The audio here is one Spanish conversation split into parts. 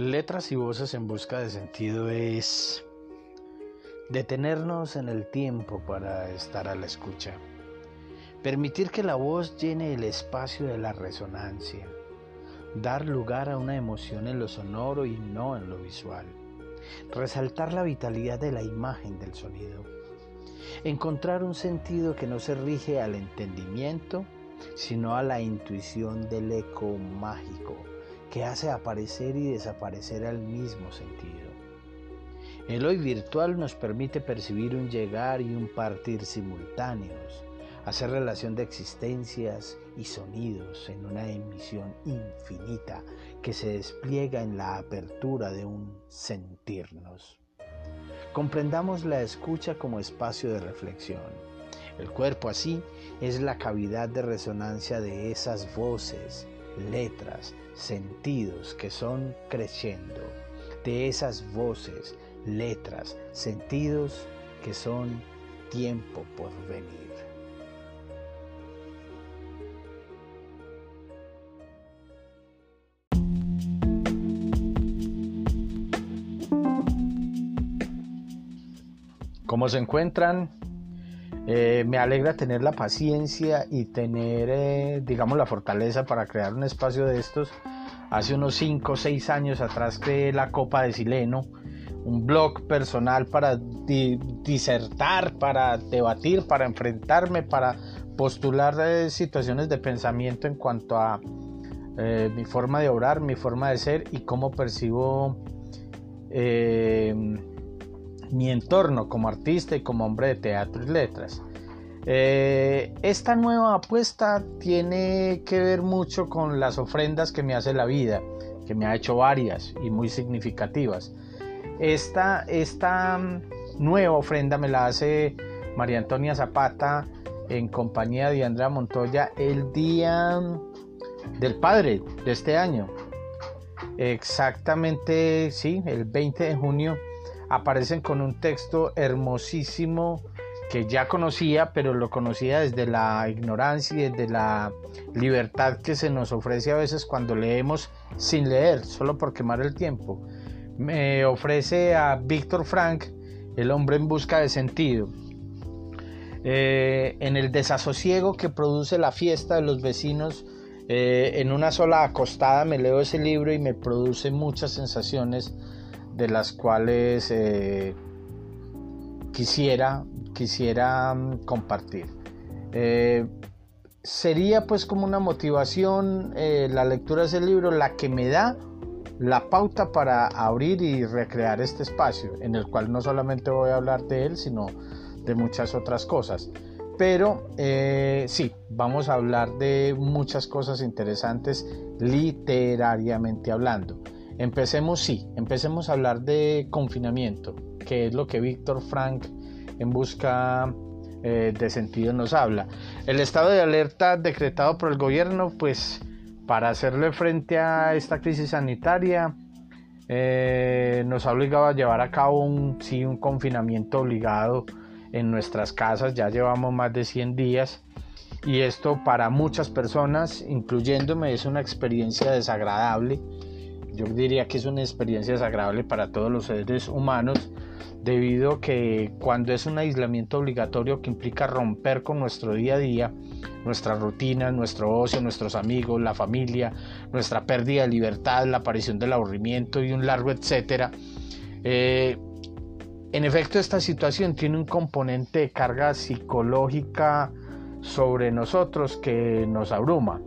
Letras y voces en busca de sentido es detenernos en el tiempo para estar a la escucha. Permitir que la voz llene el espacio de la resonancia. Dar lugar a una emoción en lo sonoro y no en lo visual. Resaltar la vitalidad de la imagen del sonido. Encontrar un sentido que no se rige al entendimiento, sino a la intuición del eco mágico que hace aparecer y desaparecer al mismo sentido. El hoy virtual nos permite percibir un llegar y un partir simultáneos, hacer relación de existencias y sonidos en una emisión infinita que se despliega en la apertura de un sentirnos. Comprendamos la escucha como espacio de reflexión. El cuerpo así es la cavidad de resonancia de esas voces, letras, sentidos que son creciendo, de esas voces, letras, sentidos que son tiempo por venir. ¿Cómo se encuentran? Eh, me alegra tener la paciencia y tener, eh, digamos, la fortaleza para crear un espacio de estos. Hace unos 5 o 6 años atrás creé la Copa de Sileno, un blog personal para disertar, para debatir, para enfrentarme, para postular eh, situaciones de pensamiento en cuanto a mi forma de obrar, mi forma de ser y cómo percibo mi entorno como artista y como hombre de teatro y letras. Eh, esta nueva apuesta tiene que ver mucho con las ofrendas que me hace la vida, que me ha hecho varias y muy significativas. Esta, esta mm, nueva ofrenda me la hace María Antonia Zapata en compañía de Andrea Montoya el día mm, del padre de este año. Exactamente, sí, el 20 de junio aparecen con un texto hermosísimo que ya conocía, pero lo conocía desde la ignorancia y desde la libertad que se nos ofrece a veces cuando leemos sin leer, solo por quemar el tiempo. Me ofrece a Víctor Frank, el hombre en busca de sentido. Eh, en el desasosiego que produce la fiesta de los vecinos, eh, en una sola acostada me leo ese libro y me produce muchas sensaciones de las cuales eh, quisiera, quisiera mm, compartir. Eh, sería pues como una motivación eh, la lectura de ese libro la que me da la pauta para abrir y recrear este espacio en el cual no solamente voy a hablar de él sino de muchas otras cosas pero sí vamos a hablar de muchas cosas interesantes literariamente hablando Empecemos, sí, empecemos a hablar de confinamiento, que es lo que Víctor Frank en busca eh, de sentido nos habla. El estado de alerta decretado por el gobierno, pues para hacerle frente a esta crisis sanitaria, eh, nos ha obligado a llevar a cabo un, sí, un confinamiento obligado en nuestras casas, ya llevamos más de 100 días y esto para muchas personas, incluyéndome, es una experiencia desagradable yo diría que es una experiencia desagradable para todos los seres humanos debido a que cuando es un aislamiento obligatorio que implica romper con nuestro día a día, nuestra rutina, nuestro ocio, nuestros amigos, la familia, nuestra pérdida de libertad, la aparición del aburrimiento y un largo etcétera. Eh, en efecto, esta situación tiene un componente de carga psicológica sobre nosotros que nos abruma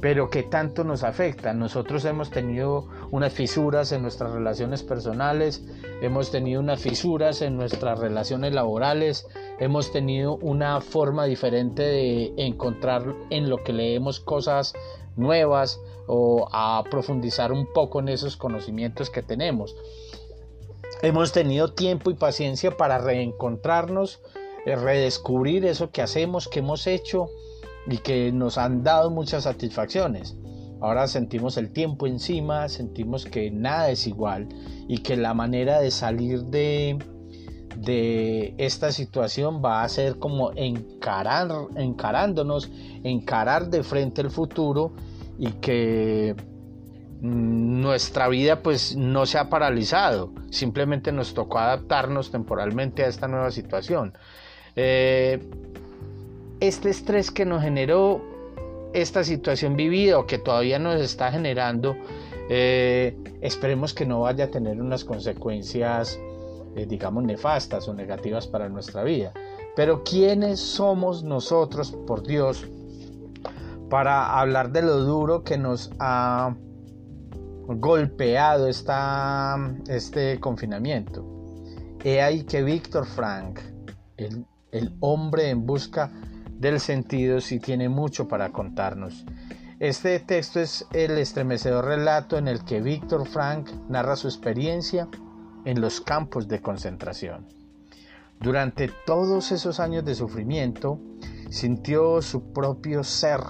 pero que tanto nos afecta. Nosotros hemos tenido unas fisuras en nuestras relaciones personales, hemos tenido unas fisuras en nuestras relaciones laborales, hemos tenido una forma diferente de encontrar en lo que leemos cosas nuevas o a profundizar un poco en esos conocimientos que tenemos. Hemos tenido tiempo y paciencia para reencontrarnos, eh, redescubrir eso que hacemos, que hemos hecho y que nos han dado muchas satisfacciones. Ahora sentimos el tiempo encima, sentimos que nada es igual y que la manera de salir de, de esta situación va a ser como encarar, encarándonos, encarar de frente el futuro y que mm, nuestra vida pues no se ha paralizado, simplemente nos tocó adaptarnos temporalmente a esta nueva situación. Eh, este estrés que nos generó esta situación vivida o que todavía nos está generando, eh, esperemos que no vaya a tener unas consecuencias, eh, digamos, nefastas o negativas para nuestra vida. Pero ¿quiénes somos nosotros, por Dios, para hablar de lo duro que nos ha golpeado esta, este confinamiento? He ahí que Víctor Frank, el, el hombre en busca del sentido, sí tiene mucho para contarnos. Este texto es el estremecedor relato en el que Víctor Frank narra su experiencia en los campos de concentración. Durante todos esos años de sufrimiento, sintió su propio ser,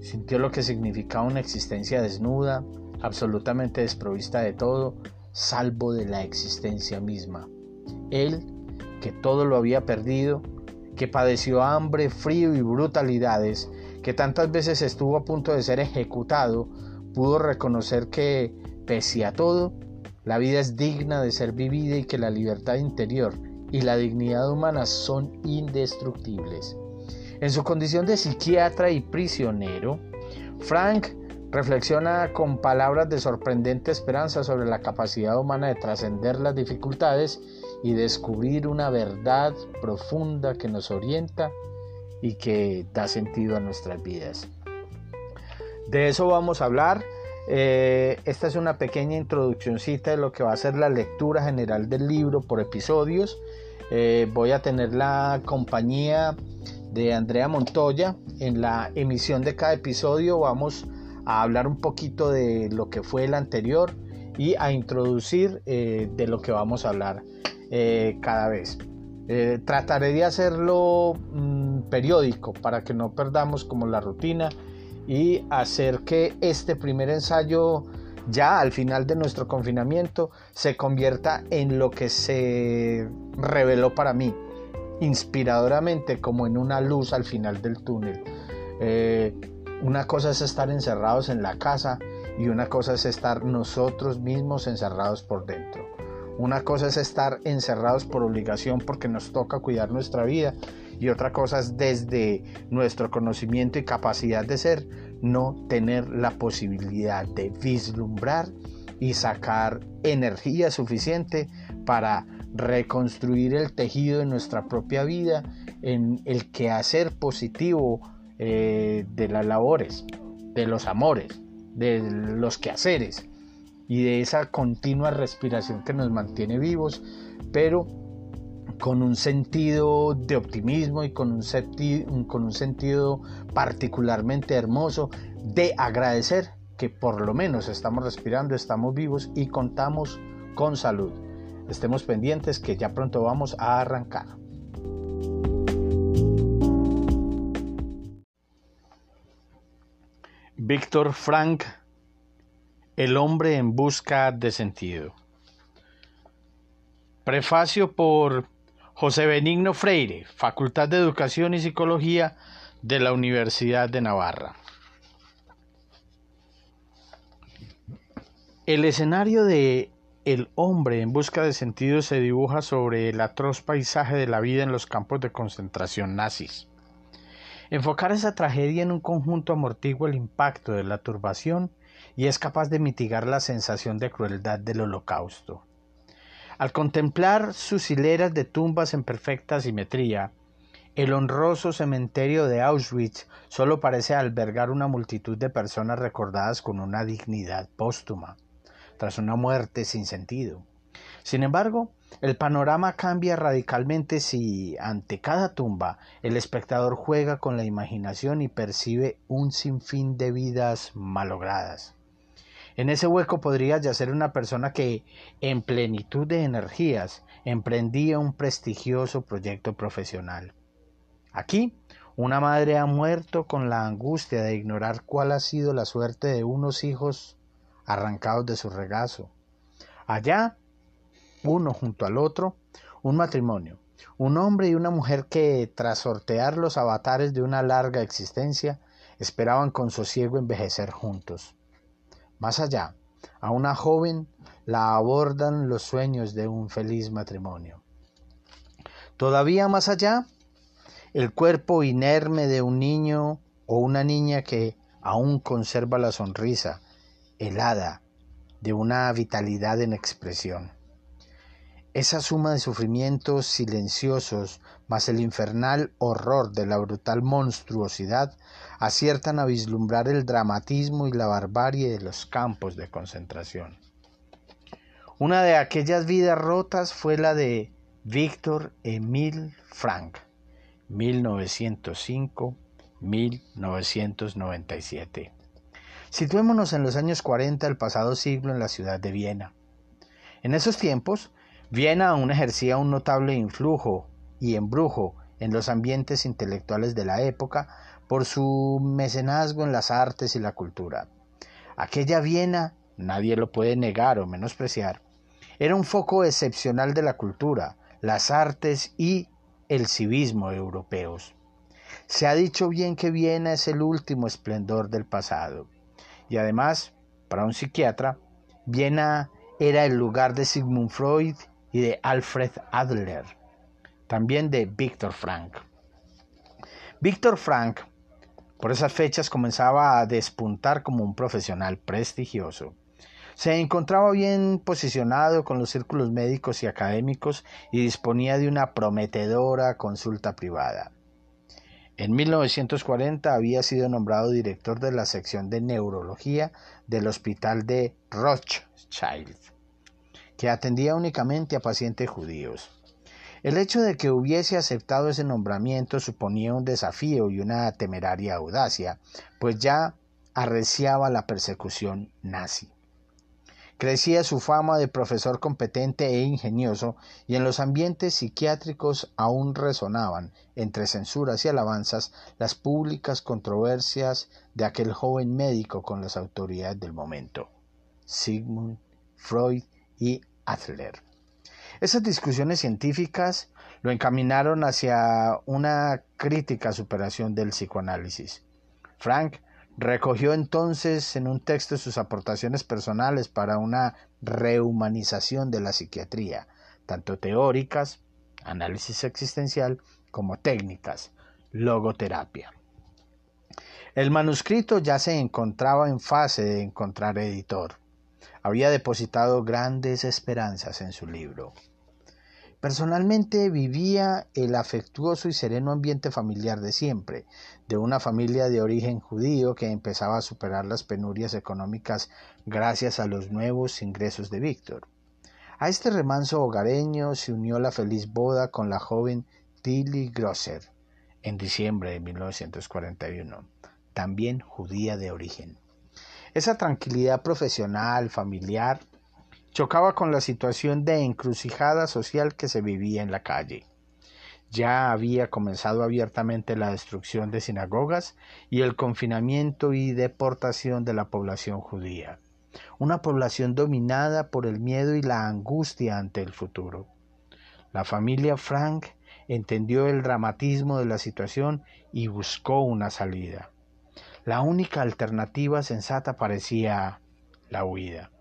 sintió lo que significaba una existencia desnuda, absolutamente desprovista de todo, salvo de la existencia misma. Él, que todo lo había perdido, que padeció hambre, frío y brutalidades, que tantas veces estuvo a punto de ser ejecutado, pudo reconocer que, pese a todo, la vida es digna de ser vivida y que la libertad interior y la dignidad humana son indestructibles. En su condición de psiquiatra y prisionero, Frank reflexiona con palabras de sorprendente esperanza sobre la capacidad humana de trascender las dificultades y descubrir una verdad profunda que nos orienta y que da sentido a nuestras vidas. De eso vamos a hablar. Eh, esta es una pequeña introduccióncita de lo que va a ser la lectura general del libro por episodios. Eh, voy a tener la compañía de Andrea Montoya. En la emisión de cada episodio vamos a hablar un poquito de lo que fue el anterior y a introducir eh, de lo que vamos a hablar cada vez. trataré de hacerlo mm, periódico para que no perdamos como la rutina y hacer que este primer ensayo ya al final de nuestro confinamiento se convierta en lo que se reveló para mí inspiradoramente como en una luz al final del túnel. Eh, una cosa es estar encerrados en la casa y una cosa es estar nosotros mismos encerrados por dentro. Una cosa es estar encerrados por obligación porque nos toca cuidar nuestra vida y otra cosa es desde nuestro conocimiento y capacidad de ser no tener la posibilidad de vislumbrar y sacar energía suficiente para reconstruir el tejido de nuestra propia vida en el quehacer positivo eh, de las labores, de los amores, de los quehaceres y de esa continua respiración que nos mantiene vivos, pero con un sentido de optimismo y con un, sentido particularmente hermoso de agradecer que por lo menos estamos respirando, estamos vivos y contamos con salud. Estemos pendientes que ya pronto vamos a arrancar. Víctor Frank, El hombre en busca de sentido. Prefacio por José Benigno Freire, Facultad de Educación y Psicología de la Universidad de Navarra. El escenario de El hombre en busca de sentido se dibuja sobre el atroz paisaje de la vida en los campos de concentración nazis. Enfocar esa tragedia en un conjunto amortigua el impacto de la turbación y es capaz de mitigar la sensación de crueldad del holocausto. Al contemplar sus hileras de tumbas en perfecta simetría, el honroso cementerio de Auschwitz solo parece albergar una multitud de personas recordadas con una dignidad póstuma, tras una muerte sin sentido. Sin embargo, el panorama cambia radicalmente si, ante cada tumba, el espectador juega con la imaginación y percibe un sinfín de vidas malogradas. En ese hueco podría yacer una persona que, en plenitud de energías, emprendía un prestigioso proyecto profesional. Aquí, una madre ha muerto con la angustia de ignorar cuál ha sido la suerte de unos hijos arrancados de su regazo. Allá, uno junto al otro, un matrimonio, un hombre y una mujer que, tras sortear los avatares de una larga existencia, esperaban con sosiego envejecer juntos. Más allá, a una joven la abordan los sueños de un feliz matrimonio. Todavía más allá, el cuerpo inerme de un niño o una niña que aún conserva la sonrisa helada de una vitalidad en expresión. Esa suma de sufrimientos silenciosos más el infernal horror de la brutal monstruosidad aciertan a vislumbrar el dramatismo y la barbarie de los campos de concentración. Una de aquellas vidas rotas fue la de Víctor Emil Frank, 1905-1997. Situémonos en los años 40 del pasado siglo en la ciudad de Viena. En esos tiempos, Viena aún ejercía un notable influjo y embrujo en los ambientes intelectuales de la época por su mecenazgo en las artes y la cultura. Aquella Viena, nadie lo puede negar o menospreciar, era un foco excepcional de la cultura, las artes y el civismo europeos. Se ha dicho bien que Viena es el último esplendor del pasado. Y además, para un psiquiatra, Viena era el lugar de Sigmund Freud y de Alfred Adler, también de Víctor Frank. Víctor Frank, por esas fechas, comenzaba a despuntar como un profesional prestigioso. Se encontraba bien posicionado con los círculos médicos y académicos y disponía de una prometedora consulta privada. En 1940 había sido nombrado director de la sección de neurología del Hospital de Rothschild, que atendía únicamente a pacientes judíos. El hecho de que hubiese aceptado ese nombramiento suponía un desafío y una temeraria audacia, pues ya arreciaba la persecución nazi. Crecía su fama de profesor competente e ingenioso, y en los ambientes psiquiátricos aún resonaban, entre censuras y alabanzas, las públicas controversias de aquel joven médico con las autoridades del momento, Sigmund Freud y Adler. Esas discusiones científicas lo encaminaron hacia una crítica superación del psicoanálisis. Frank Recogió entonces en un texto sus aportaciones personales para una rehumanización de la psiquiatría, tanto teóricas, análisis existencial, como técnicas, logoterapia. El manuscrito ya se encontraba en fase de encontrar editor. Había depositado grandes esperanzas en su libro. Personalmente vivía el afectuoso y sereno ambiente familiar de siempre, de una familia de origen judío que empezaba a superar las penurias económicas gracias a los nuevos ingresos de Víctor. A este remanso hogareño se unió la feliz boda con la joven Tilly Grosser en diciembre de 1941, también judía de origen. Esa tranquilidad profesional, familiar, chocaba con la situación de encrucijada social que se vivía en la calle. Ya había comenzado abiertamente la destrucción de sinagogas y el confinamiento y deportación de la población judía, una población dominada por el miedo y la angustia ante el futuro. La familia Frank entendió el dramatismo de la situación y buscó una salida. La única alternativa sensata parecía la huida.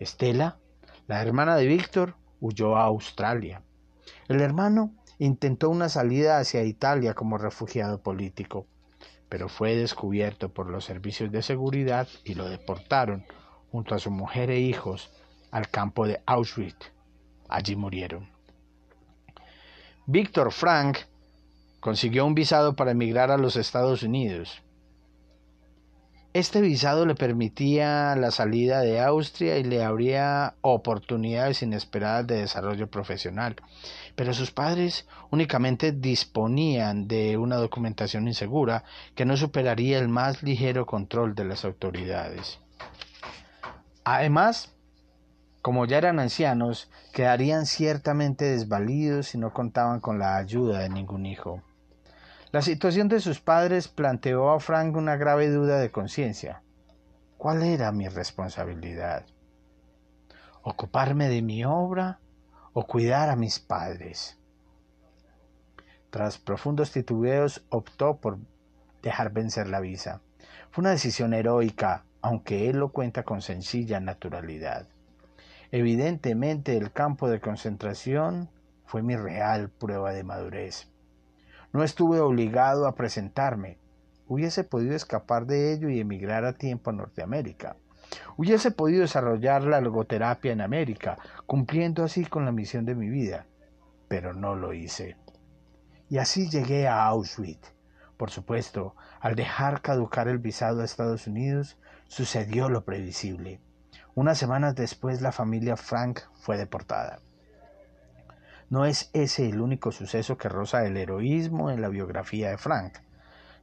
Estela, la hermana de Víctor, huyó a Australia. El hermano intentó una salida hacia Italia como refugiado político, pero fue descubierto por los servicios de seguridad y lo deportaron junto a su mujer e hijos al campo de Auschwitz. Allí murieron. Víctor Frank consiguió un visado para emigrar a los Estados Unidos. Este visado le permitía la salida de Austria y le abría oportunidades inesperadas de desarrollo profesional, pero sus padres únicamente disponían de una documentación insegura que no superaría el más ligero control de las autoridades. Además, como ya eran ancianos, quedarían ciertamente desvalidos si no contaban con la ayuda de ningún hijo. La situación de sus padres planteó a Frank una grave duda de conciencia. ¿Cuál era mi responsabilidad? ¿Ocuparme de mi obra o cuidar a mis padres? Tras profundos titubeos optó por dejar vencer la visa. Fue una decisión heroica aunque él lo cuenta con sencilla naturalidad. Evidentemente el campo de concentración fue mi real prueba de madurez. No estuve obligado a presentarme. Hubiese podido escapar de ello y emigrar a tiempo a Norteamérica. Hubiese podido desarrollar la logoterapia en América, cumpliendo así con la misión de mi vida, pero no lo hice. Y así llegué a Auschwitz. Por supuesto, al dejar caducar el visado a Estados Unidos, sucedió lo previsible. Unas semanas después la familia Frank fue deportada. No es ese el único suceso que roza el heroísmo en la biografía de Frank.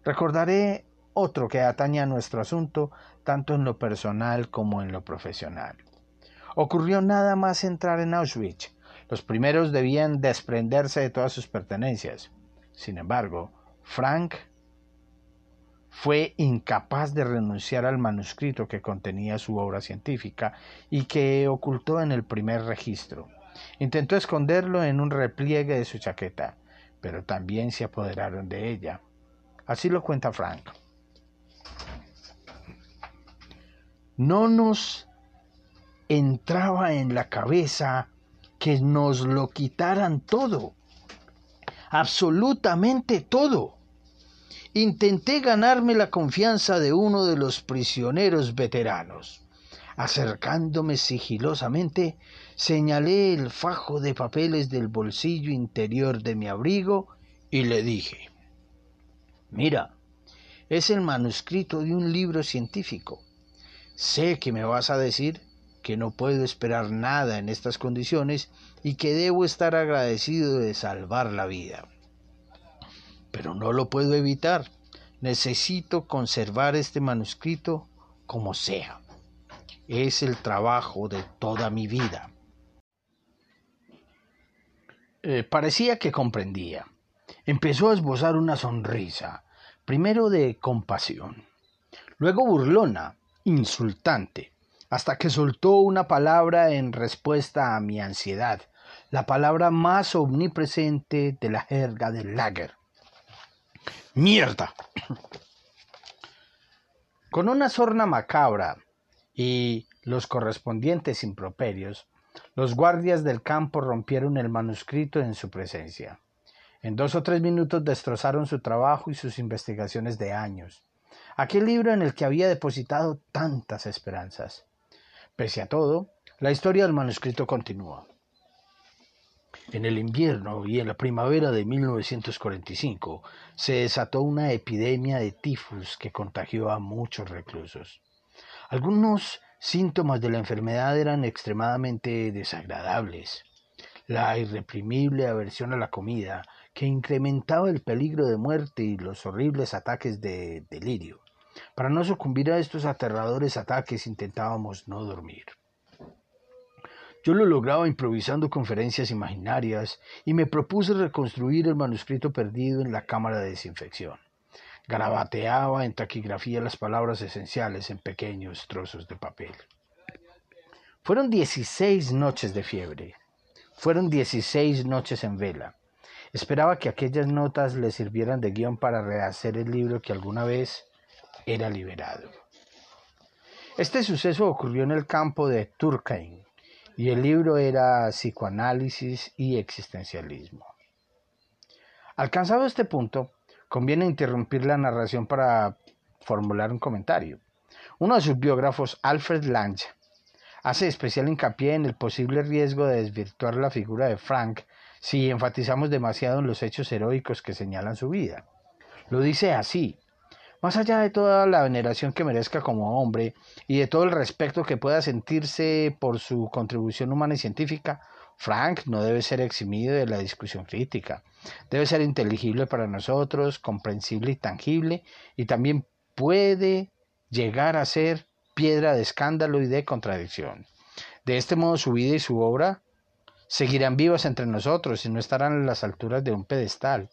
Recordaré otro que atañe a nuestro asunto tanto en lo personal como en lo profesional. Ocurrió nada más entrar en Auschwitz. Los primeros debían desprenderse de todas sus pertenencias. Sin embargo, Frank fue incapaz de renunciar al manuscrito que contenía su obra científica y que ocultó en el primer registro. Intentó esconderlo en un repliegue de su chaqueta, pero también se apoderaron de ella. Así lo cuenta Frank. No nos entraba en la cabeza que nos lo quitaran todo, absolutamente todo. Intenté ganarme la confianza de uno de los prisioneros veteranos. Acercándome sigilosamente, señalé el fajo de papeles del bolsillo interior de mi abrigo y le dije, Mira, es el manuscrito de un libro científico. Sé que me vas a decir que no puedo esperar nada en estas condiciones y que debo estar agradecido de salvar la vida. Pero no lo puedo evitar. Necesito conservar este manuscrito como sea. Es el trabajo de toda mi vida. Eh, parecía que comprendía. Empezó a esbozar una sonrisa, primero de compasión, luego burlona, insultante, hasta que soltó una palabra en respuesta a mi ansiedad, la palabra más omnipresente de la jerga del lager. ¡Mierda! Con una sorna macabra y los correspondientes improperios, los guardias del campo rompieron el manuscrito en su presencia. En dos o tres minutos destrozaron su trabajo y sus investigaciones de años, aquel libro en el que había depositado tantas esperanzas. Pese a todo, la historia del manuscrito continúa. En el invierno y en la primavera de 1945 se desató una epidemia de tifus que contagió a muchos reclusos. Algunos síntomas de la enfermedad eran extremadamente desagradables. La irreprimible aversión a la comida, que incrementaba el peligro de muerte y los horribles ataques de delirio. Para no sucumbir a estos aterradores ataques intentábamos no dormir. Yo lo lograba improvisando conferencias imaginarias y me propuse reconstruir el manuscrito perdido en la cámara de desinfección. Garabateaba en taquigrafía las palabras esenciales en pequeños trozos de papel. Fueron dieciséis noches de fiebre. Fueron dieciséis noches en vela. Esperaba que aquellas notas le sirvieran de guion para rehacer el libro que alguna vez era liberado. Este suceso ocurrió en el campo de Turkheim y el libro era Psicoanálisis y Existencialismo. Alcanzado este punto, conviene interrumpir la narración para formular un comentario. Uno de sus biógrafos, Alfred Lange, hace especial hincapié en el posible riesgo de desvirtuar la figura de Frank si enfatizamos demasiado en los hechos heroicos que señalan su vida. Lo dice así, más allá de toda la veneración que merezca como hombre y de todo el respeto que pueda sentirse por su contribución humana y científica, Frank no debe ser eximido de la discusión crítica. Debe ser inteligible para nosotros, comprensible y tangible, y también puede llegar a ser piedra de escándalo y de contradicción. De este modo su vida y su obra seguirán vivas entre nosotros y no estarán a las alturas de un pedestal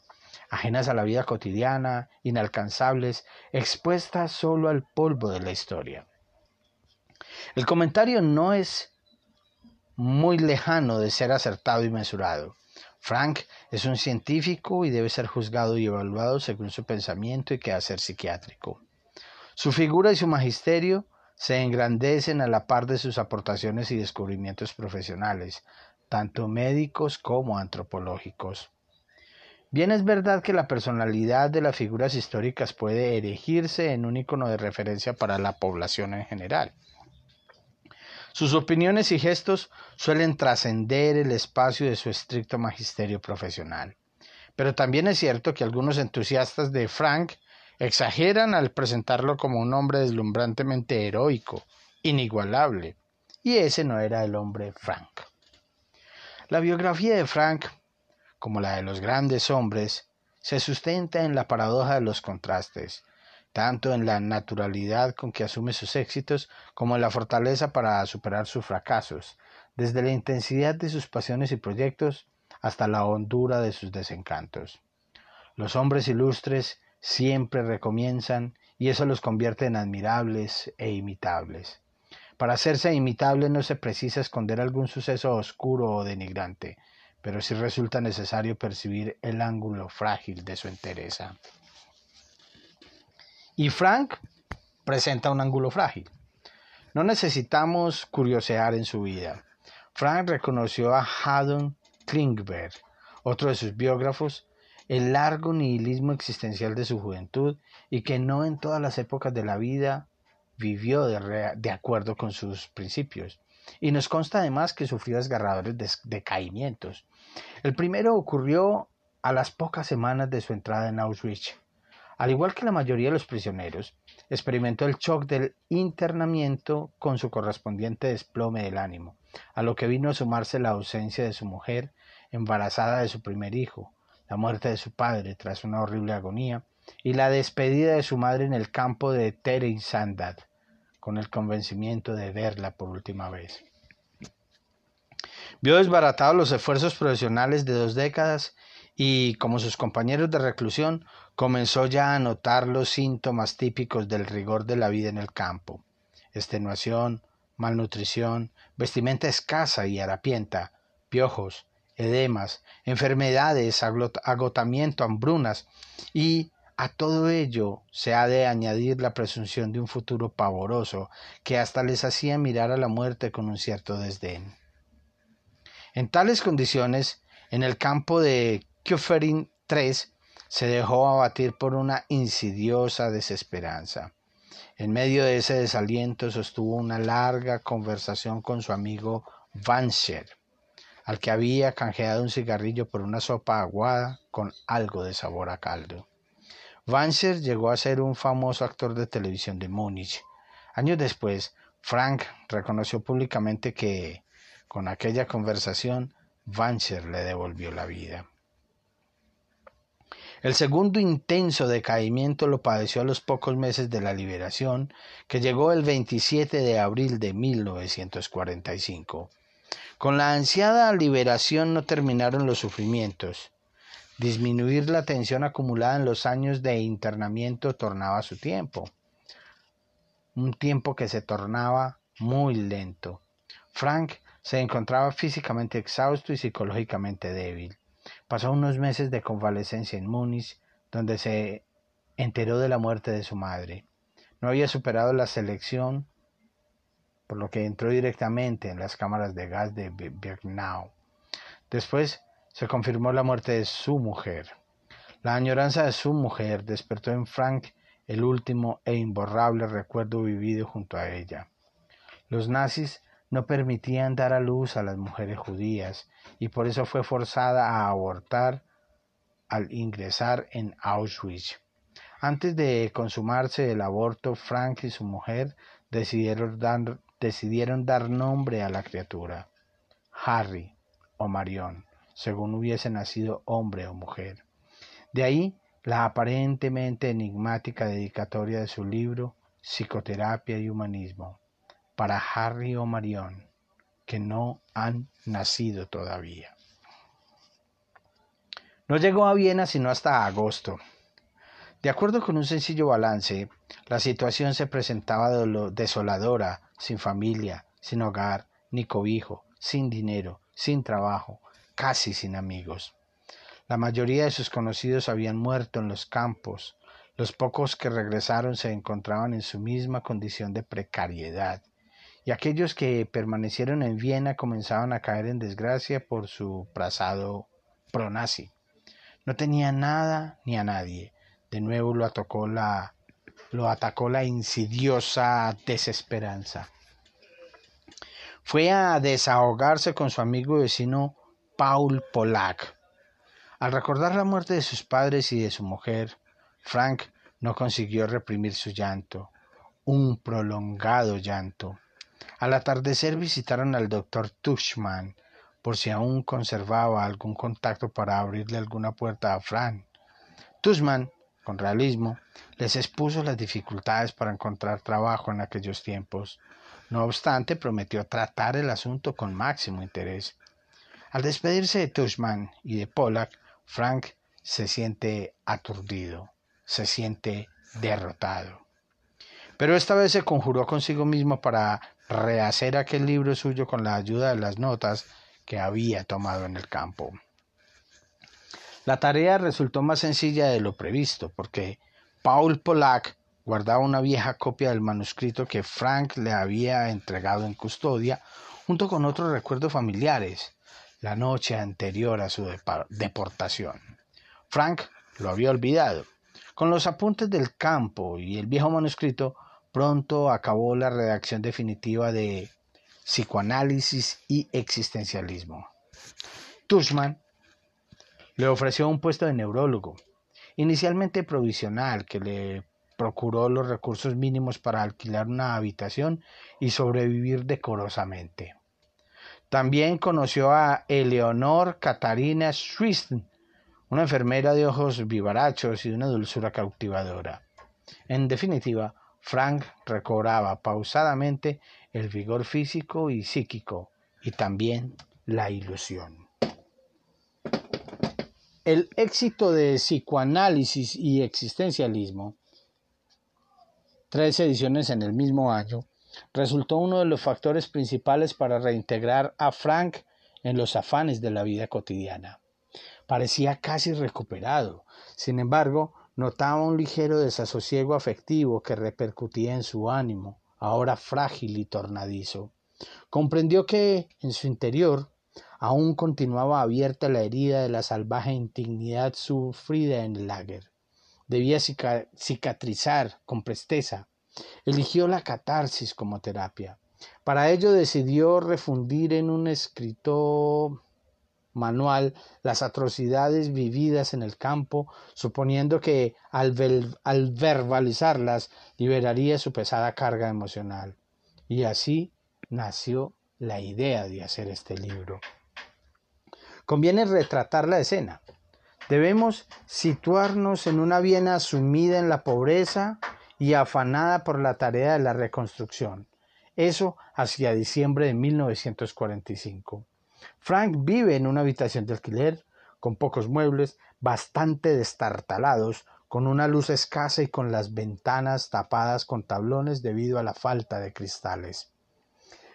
ajenas a la vida cotidiana, inalcanzables, expuestas solo al polvo de la historia. El comentario no es muy lejano de ser acertado y mesurado. Frank es un científico y debe ser juzgado y evaluado según su pensamiento y quehacer psiquiátrico. Su figura y su magisterio se engrandecen a la par de sus aportaciones y descubrimientos profesionales, tanto médicos como antropológicos. Bien es verdad que la personalidad de las figuras históricas puede erigirse en un icono de referencia para la población en general. Sus opiniones y gestos suelen trascender el espacio de su estricto magisterio profesional. Pero también es cierto que algunos entusiastas de Frank exageran al presentarlo como un hombre deslumbrantemente heroico, inigualable, y ese no era el hombre Frank. La biografía de Frank como la de los grandes hombres, se sustenta en la paradoja de los contrastes, tanto en la naturalidad con que asume sus éxitos como en la fortaleza para superar sus fracasos, desde la intensidad de sus pasiones y proyectos hasta la hondura de sus desencantos. Los hombres ilustres siempre recomienzan y eso los convierte en admirables e imitables. Para hacerse imitable no se precisa esconder algún suceso oscuro o denigrante, pero sí resulta necesario percibir el ángulo frágil de su entereza. Y Frank presenta un ángulo frágil. No necesitamos curiosear en su vida. Frank reconoció a Haddon Klingberg, otro de sus biógrafos, el largo nihilismo existencial de su juventud y que no en todas las épocas de la vida vivió de, acuerdo con sus principios. Y nos consta además que sufrió desgarradores decaimientos. El primero ocurrió a las pocas semanas de su entrada en Auschwitz. Al igual que la mayoría de los prisioneros, experimentó el shock del internamiento con su correspondiente desplome del ánimo, a lo que vino a sumarse la ausencia de su mujer, embarazada de su primer hijo, la muerte de su padre tras una horrible agonía, y la despedida de su madre en el campo de Sandad, con el convencimiento de verla por última vez. Vio desbaratados los esfuerzos profesionales de dos décadas y, como sus compañeros de reclusión, comenzó ya a notar los síntomas típicos del rigor de la vida en el campo. Extenuación, malnutrición, vestimenta escasa y harapienta, piojos, edemas, enfermedades, agotamiento, hambrunas y a todo ello se ha de añadir la presunción de un futuro pavoroso que hasta les hacía mirar a la muerte con un cierto desdén. En tales condiciones, en el campo de Kufferin III se dejó abatir por una insidiosa desesperanza. En medio de ese desaliento sostuvo una larga conversación con su amigo Vanscher, al que había canjeado un cigarrillo por una sopa aguada con algo de sabor a caldo. Vanscher llegó a ser un famoso actor de televisión de Múnich. Años después, Frank reconoció públicamente que con aquella conversación, Vancher le devolvió la vida. El segundo intenso decaimiento lo padeció a los pocos meses de la liberación, que llegó el 27 de abril de 1945. Con la ansiada liberación no terminaron los sufrimientos. Disminuir la tensión acumulada en los años de internamiento tornaba su tiempo. Un tiempo que se tornaba muy lento. Frank se encontraba físicamente exhausto y psicológicamente débil. Pasó unos meses de convalecencia en Múnich, donde se enteró de la muerte de su madre. No había superado la selección, por lo que entró directamente en las cámaras de gas de Birkenau. Después se confirmó la muerte de su mujer. La añoranza de su mujer despertó en Frank el último e imborrable recuerdo vivido junto a ella. Los nazis no permitían dar a luz a las mujeres judías y por eso fue forzada a abortar al ingresar en Auschwitz. Antes de consumarse el aborto, Frank y su mujer decidieron dar, decidieron dar nombre a la criatura, Harry o Marion, según hubiese nacido hombre o mujer. De ahí la aparentemente enigmática dedicatoria de su libro Psicoterapia y Humanismo para Harry o Marion, que no han nacido todavía. No llegó a Viena sino hasta agosto. De acuerdo con un sencillo balance, la situación se presentaba desoladora, sin familia, sin hogar, ni cobijo, sin dinero, sin trabajo, casi sin amigos. La mayoría de sus conocidos habían muerto en los campos, Los pocos que regresaron se encontraban en su misma condición de precariedad, y aquellos que permanecieron en Viena comenzaban a caer en desgracia por su pasado pronazi. No tenía nada ni a nadie. De nuevo lo atacó la, lo atacó la insidiosa desesperanza. Fue a desahogarse con su amigo y vecino Paul Polak. Al recordar la muerte de sus padres y de su mujer, Frank no consiguió reprimir su llanto, un prolongado llanto. Al atardecer visitaron al doctor Tuchman por si aún conservaba algún contacto para abrirle alguna puerta a Frank. Tuchman, con realismo, les expuso las dificultades para encontrar trabajo en aquellos tiempos. No obstante, prometió tratar el asunto con máximo interés. Al despedirse de Tuchman y de Pollack, Frank se siente aturdido, se siente derrotado. Pero esta vez se conjuró consigo mismo para rehacer aquel libro suyo con la ayuda de las notas que había tomado en el campo. La tarea resultó más sencilla de lo previsto, porque Paul Pollack guardaba una vieja copia del manuscrito que Frank le había entregado en custodia, junto con otros recuerdos familiares, la noche anterior a su deportación. Frank lo había olvidado. Con los apuntes del campo y el viejo manuscrito, pronto acabó la redacción definitiva de Psicoanálisis y Existencialismo. Tushman le ofreció un puesto de neurólogo, inicialmente provisional, que le procuró los recursos mínimos para alquilar una habitación y sobrevivir decorosamente. También conoció a Eleonor Katarina Swisten, una enfermera de ojos vivarachos y de una dulzura cautivadora. En definitiva, Frank recobraba pausadamente el vigor físico y psíquico y también la ilusión. El éxito de psicoanálisis y existencialismo, tres ediciones en el mismo año, resultó uno de los factores principales para reintegrar a Frank en los afanes de la vida cotidiana. Parecía casi recuperado. Sin embargo, notaba un ligero desasosiego afectivo que repercutía en su ánimo, ahora frágil y tornadizo. Comprendió que, en su interior, aún continuaba abierta la herida de la salvaje indignidad sufrida en el lager. Debía cicatrizar con presteza Eligió la catarsis como terapia. Para ello decidió refundir en un escrito manual las atrocidades vividas en el campo, suponiendo que al, al, verbalizarlas liberaría su pesada carga emocional. Y así nació la idea de hacer este libro. Conviene retratar la escena. Debemos situarnos en una Viena sumida en la pobreza y afanada por la tarea de la reconstrucción. Eso hacia diciembre de 1945. Frank vive en una habitación de alquiler, con pocos muebles, bastante destartalados, con una luz escasa y con las ventanas tapadas con tablones debido a la falta de cristales.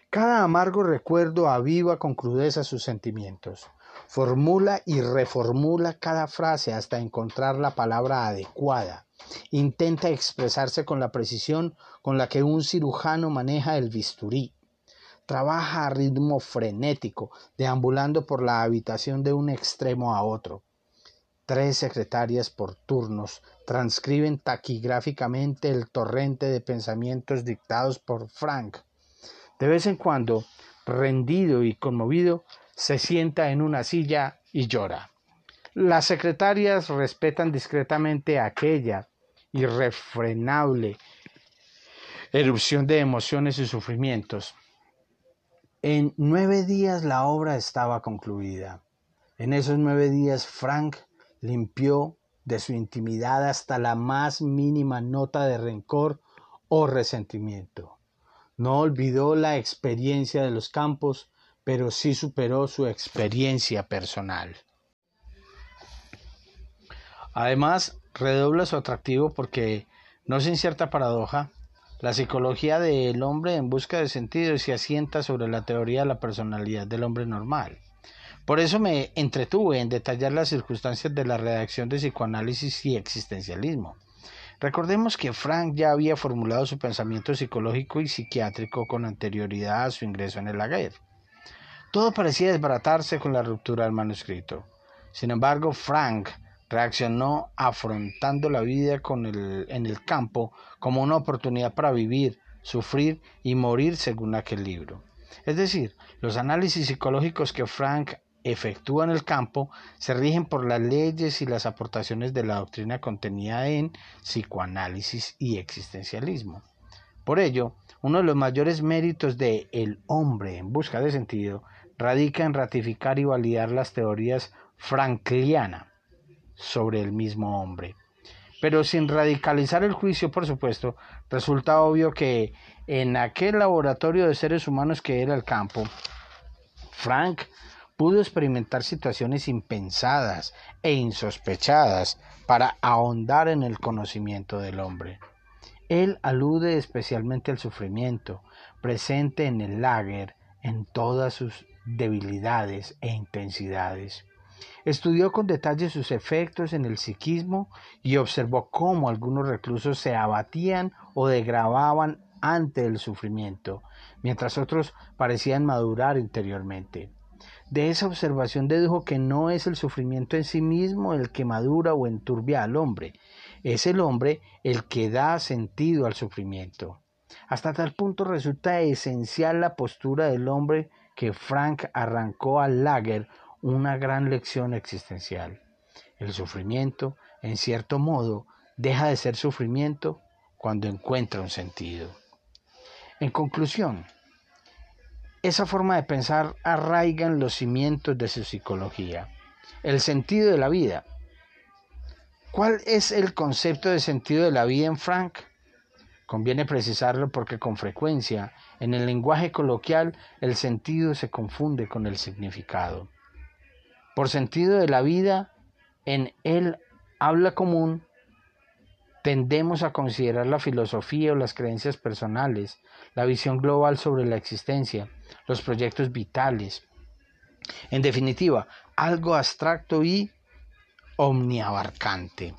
Cada amargo recuerdo aviva con crudeza sus sentimientos. Formula y reformula cada frase hasta encontrar la palabra adecuada Intenta expresarse con la precisión con la que un cirujano maneja el bisturí. Trabaja a ritmo frenético, deambulando por la habitación de un extremo a otro. Tres secretarias por turnos transcriben taquigráficamente el torrente de pensamientos dictados por Frank. De vez en cuando, rendido y conmovido, se sienta en una silla y llora. Las secretarias respetan discretamente aquella irrefrenable erupción de emociones y sufrimientos. En nueve días la obra estaba concluida. En esos nueve días Frank limpió de su intimidad hasta la más mínima nota de rencor o resentimiento. No olvidó la experiencia de los campos, pero sí superó su experiencia personal. Además, redobla su atractivo porque, no sin cierta paradoja, la psicología del hombre en busca de sentido se asienta sobre la teoría de la personalidad del hombre normal. Por eso me entretuve en detallar las circunstancias de la redacción de psicoanálisis y existencialismo. Recordemos que Frank ya había formulado su pensamiento psicológico y psiquiátrico con anterioridad a su ingreso en el lager. Todo parecía desbaratarse con la ruptura del manuscrito. Sin embargo, Frank reaccionó afrontando la vida con el, en el campo como una oportunidad para vivir, sufrir y morir según aquel libro. Es decir, los análisis psicológicos que Frank efectúa en el campo se rigen por las leyes y las aportaciones de la doctrina contenida en psicoanálisis y existencialismo. Por ello, uno de los mayores méritos de El hombre en busca de sentido radica en ratificar y validar las teorías frankliana sobre el mismo hombre. Pero sin radicalizar el juicio, por supuesto, resulta obvio que en aquel laboratorio de seres humanos que era el campo, Frank pudo experimentar situaciones impensadas e insospechadas para ahondar en el conocimiento del hombre. Él alude especialmente al sufrimiento, presente en el lager en todas sus debilidades e intensidades. Estudió con detalle sus efectos en el psiquismo y observó cómo algunos reclusos se abatían o degradaban ante el sufrimiento, mientras otros parecían madurar interiormente. De esa observación dedujo que no es el sufrimiento en sí mismo el que madura o enturbia al hombre, es el hombre el que da sentido al sufrimiento. Hasta tal punto resulta esencial la postura del hombre que Frank arrancó al lager una gran lección existencial. El sufrimiento, en cierto modo, deja de ser sufrimiento cuando encuentra un sentido. En conclusión, esa forma de pensar arraiga en los cimientos de su psicología. El sentido de la vida. ¿Cuál es el concepto de sentido de la vida en Frank? Conviene precisarlo porque con frecuencia en el lenguaje coloquial el sentido se confunde con el significado. Por sentido de la vida, en el habla común Tendemos a considerar la filosofía o las creencias personales, la visión global sobre la existencia, los proyectos vitales. En definitiva, algo abstracto y omniabarcante.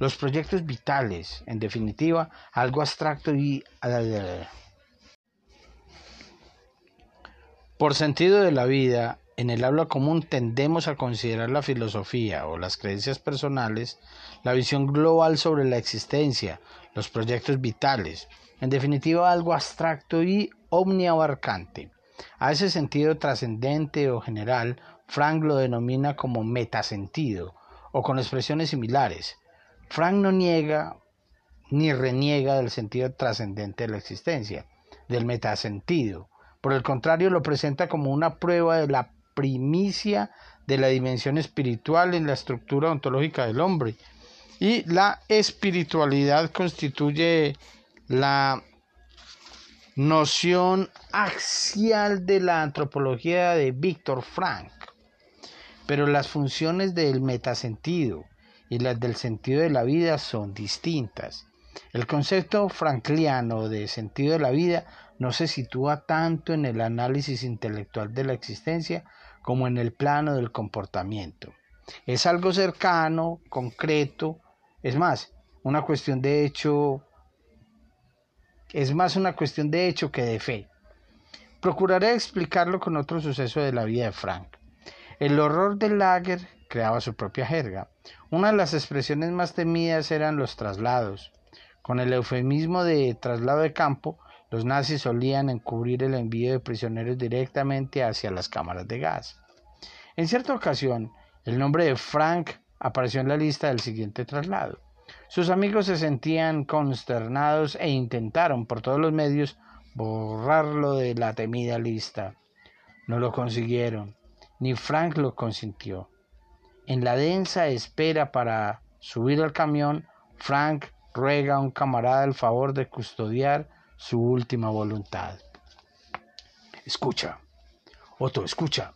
Los proyectos vitales, en definitiva, algo abstracto y... Por sentido de la vida, en el habla común tendemos a considerar la filosofía o las creencias personales, la visión global sobre la existencia, los proyectos vitales, en definitiva algo abstracto y omniabarcante. A ese sentido trascendente o general, Frank lo denomina como metasentido o con expresiones similares. Frank no niega ni reniega del sentido trascendente de la existencia, del metasentido. Por el contrario, lo presenta como una prueba de la primicia de la dimensión espiritual en la estructura ontológica del hombre. Y la espiritualidad constituye la noción axial de la antropología de Víctor Frank. Pero las funciones del metasentido y las del sentido de la vida son distintas. El concepto frankliano de sentido de la vida no se sitúa tanto en el análisis intelectual de la existencia como en el plano del comportamiento. Es algo cercano, concreto, es más, una cuestión de hecho, es más una cuestión de hecho que de fe. Procuraré explicarlo con otro suceso de la vida de Frank. El horror del lager creaba su propia jerga. Una de las expresiones más temidas eran los traslados. Con el eufemismo de traslado de campo, los nazis solían encubrir el envío de prisioneros directamente hacia las cámaras de gas. En cierta ocasión, el nombre de Frank apareció en la lista del siguiente traslado. Sus amigos se sentían consternados e intentaron por todos los medios borrarlo de la temida lista. No lo consiguieron, ni Frank lo consintió. En la densa espera para subir al camión, Frank ruega a un camarada el favor de custodiar su última voluntad. Escucha, Otto, escucha.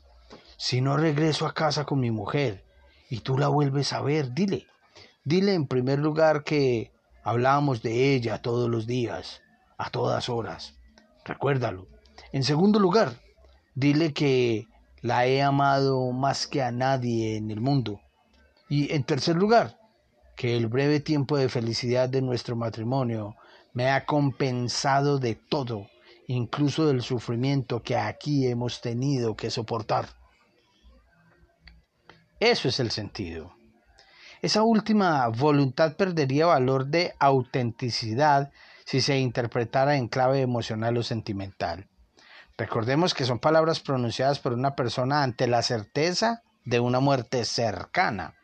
Si no regreso a casa con mi mujer y tú la vuelves a ver, dile. Dile en primer lugar que hablamos de ella todos los días, a todas horas. Recuérdalo. En segundo lugar, dile que la he amado más que a nadie en el mundo. Y en tercer lugar, que el breve tiempo de felicidad de nuestro matrimonio me ha compensado de todo, incluso del sufrimiento que aquí hemos tenido que soportar. Eso es el sentido. Esa última voluntad perdería valor de autenticidad si se interpretara en clave emocional o sentimental. Recordemos que son palabras pronunciadas por una persona ante la certeza de una muerte cercana.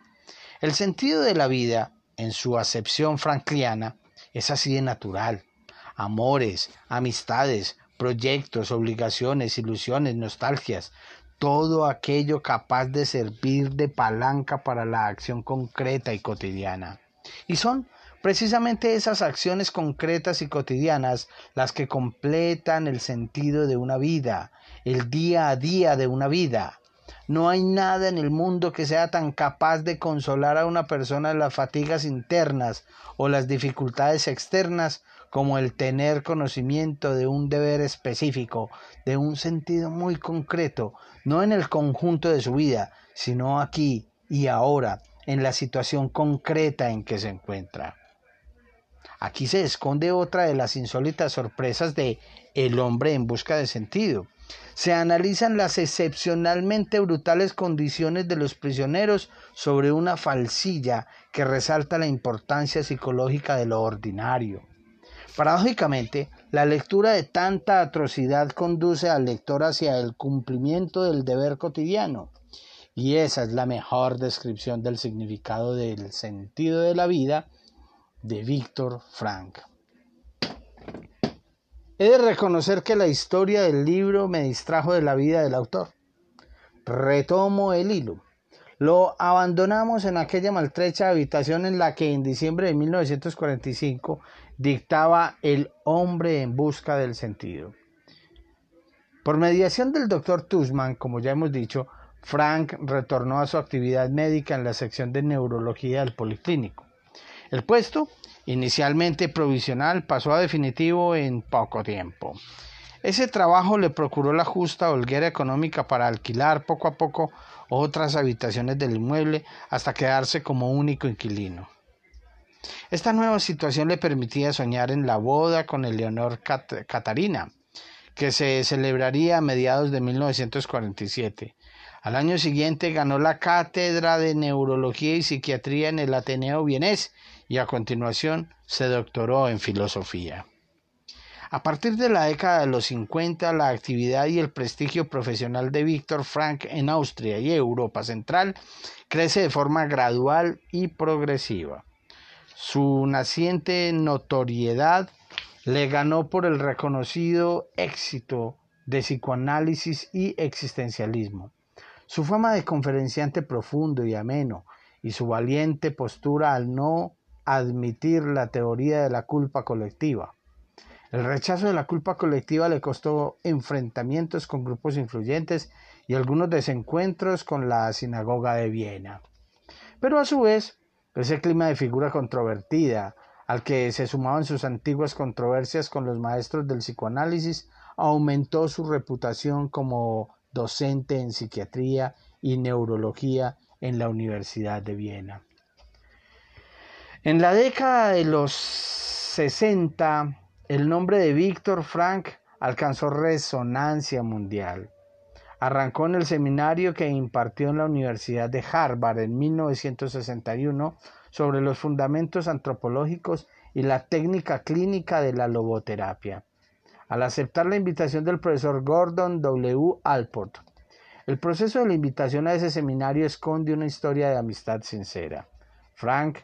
El sentido de la vida, en su acepción frankliana, es así de natural. Amores, amistades, proyectos, obligaciones, ilusiones, nostalgias, todo aquello capaz de servir de palanca para la acción concreta y cotidiana. Y son precisamente esas acciones concretas y cotidianas las que completan el sentido de una vida, el día a día de una vida. No hay nada en el mundo que sea tan capaz de consolar a una persona las fatigas internas o las dificultades externas como el tener conocimiento de un deber específico, de un sentido muy concreto, no en el conjunto de su vida, sino aquí y ahora, en la situación concreta en que se encuentra. Aquí se esconde otra de las insólitas sorpresas de El hombre en busca de sentido. Se analizan las excepcionalmente brutales condiciones de los prisioneros sobre una falsilla que resalta la importancia psicológica de lo ordinario. Paradójicamente, la lectura de tanta atrocidad conduce al lector hacia el cumplimiento del deber cotidiano. Y esa es la mejor descripción del significado del sentido de la vida de Víctor Frank. He de reconocer que la historia del libro me distrajo de la vida del autor. Retomo el hilo. Lo abandonamos en aquella maltrecha habitación en la que en diciembre de 1945 dictaba El hombre en busca del sentido. Por mediación del doctor Tussman, como ya hemos dicho, Frank retornó a su actividad médica en la sección de neurología del Policlínico. El puesto, inicialmente provisional, pasó a definitivo en poco tiempo. Ese trabajo le procuró la justa holguera económica para alquilar poco a poco otras habitaciones del inmueble hasta quedarse como único inquilino. Esta nueva situación le permitía soñar en la boda con Eleonor Catarina, que se celebraría a mediados de 1947. Al año siguiente ganó la cátedra de Neurología y Psiquiatría en el Ateneo Vienés y a continuación se doctoró en Filosofía. A partir de la década de los 50, la actividad y el prestigio profesional de Víctor Frank en Austria y Europa Central crece de forma gradual y progresiva. Su naciente notoriedad le ganó por el reconocido éxito de psicoanálisis y existencialismo. Su fama de conferenciante profundo y ameno y su valiente postura al no admitir la teoría de la culpa colectiva. El rechazo de la culpa colectiva le costó enfrentamientos con grupos influyentes y algunos desencuentros con la sinagoga de Viena. Pero a su vez, ese clima de figura controvertida, al que se sumaban sus antiguas controversias con los maestros del psicoanálisis, aumentó su reputación como docente en psiquiatría y neurología en la Universidad de Viena. En la década de los 60, el nombre de Víctor Frank alcanzó resonancia mundial. Arrancó en el seminario que impartió en la Universidad de Harvard en 1961 sobre los fundamentos antropológicos y la técnica clínica de la logoterapia. Al aceptar la invitación del profesor Gordon W. Alport, el proceso de la invitación a ese seminario esconde una historia de amistad sincera. Frank,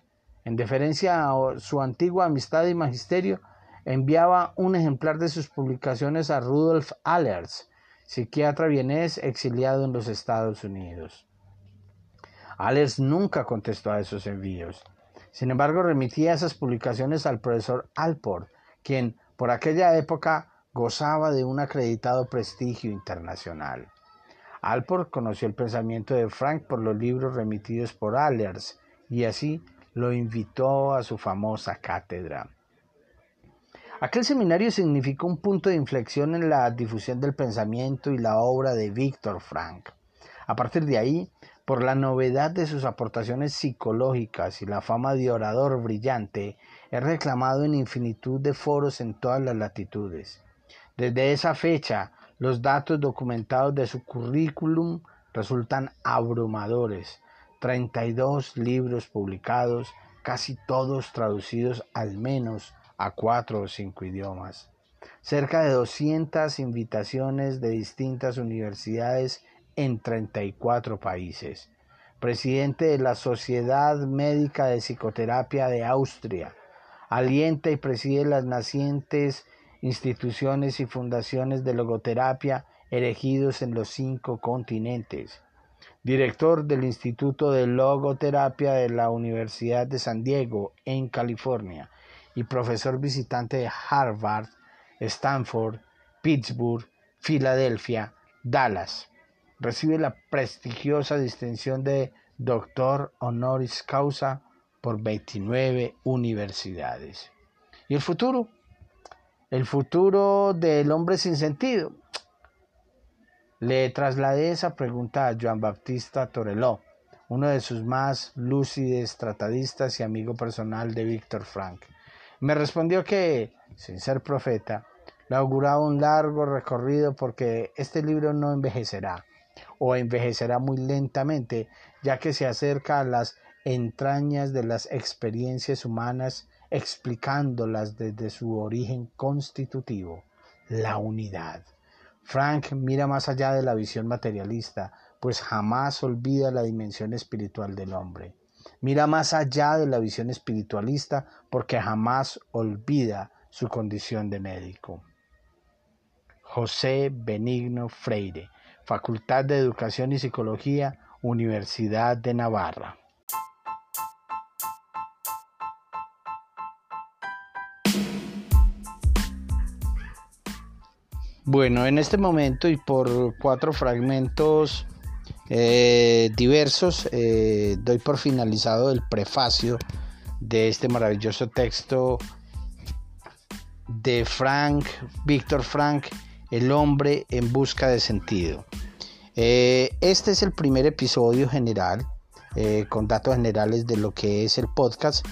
en deferencia a su antigua amistad y magisterio, enviaba un ejemplar de sus publicaciones a Rudolf Allers, psiquiatra vienés exiliado en los Estados Unidos. Allers nunca contestó a esos envíos. Sin embargo, remitía esas publicaciones al profesor Alport, quien por aquella época gozaba de un acreditado prestigio internacional. Alport conoció el pensamiento de Frank por los libros remitidos por Allers y así lo invitó a su famosa cátedra. Aquel seminario significó un punto de inflexión en la difusión del pensamiento y la obra de Víctor Frank. A partir de ahí, por la novedad de sus aportaciones psicológicas y la fama de orador brillante, es reclamado en infinitud de foros en todas las latitudes. Desde esa fecha, los datos documentados de su currículum resultan abrumadores. 32 libros publicados, casi todos traducidos al menos a cuatro o cinco idiomas. Cerca de 200 invitaciones de distintas universidades en 34 países. Presidente de la Sociedad Médica de Psicoterapia de Austria. Alienta y preside las nacientes instituciones y fundaciones de logoterapia erigidos en los cinco continentes. Director del Instituto de Logoterapia de la Universidad de San Diego, en California, y profesor visitante de Harvard, Stanford, Pittsburgh, Filadelfia, Dallas recibe la prestigiosa distinción de doctor honoris causa por 29 universidades. ¿Y el futuro? El futuro del hombre sin sentido. Le trasladé esa pregunta a Joan Baptista Toreló, uno de sus más lúcides tratadistas y amigo personal de Víctor Frank. Me respondió que, sin ser profeta, le auguraba un largo recorrido porque este libro no envejecerá o envejecerá muy lentamente, ya que se acerca a las entrañas de las experiencias humanas, explicándolas desde su origen constitutivo, la unidad. Frank mira más allá de la visión materialista, pues jamás olvida la dimensión espiritual del hombre. Mira más allá de la visión espiritualista porque jamás olvida su condición de médico. José Benigno Freire, Facultad de Educación y Psicología, Universidad de Navarra. Bueno, en este momento y por cuatro fragmentos eh, diversos, eh, doy por finalizado el prefacio de este maravilloso texto de Frank, Víctor Frank, El hombre en busca de sentido. Eh, este es el primer episodio general con datos generales de lo que es el podcast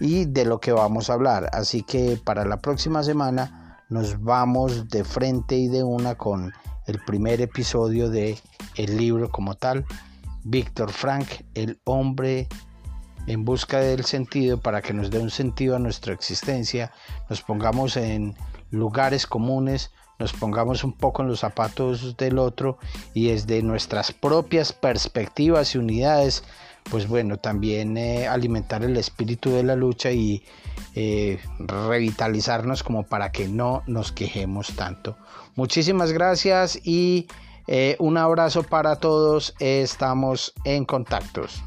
y de lo que vamos a hablar. Así que para la próxima semana nos vamos de frente y de una con el primer episodio de el libro como tal. Víctor Frank, el hombre en busca del sentido para que nos dé un sentido a nuestra existencia, nos pongamos en lugares comunes, nos pongamos un poco en los zapatos del otro y desde nuestras propias perspectivas y unidades, pues bueno, también eh, alimentar el espíritu de la lucha y eh, revitalizarnos como para que no nos quejemos tanto. Muchísimas gracias y eh, un abrazo para todos, estamos en contactos.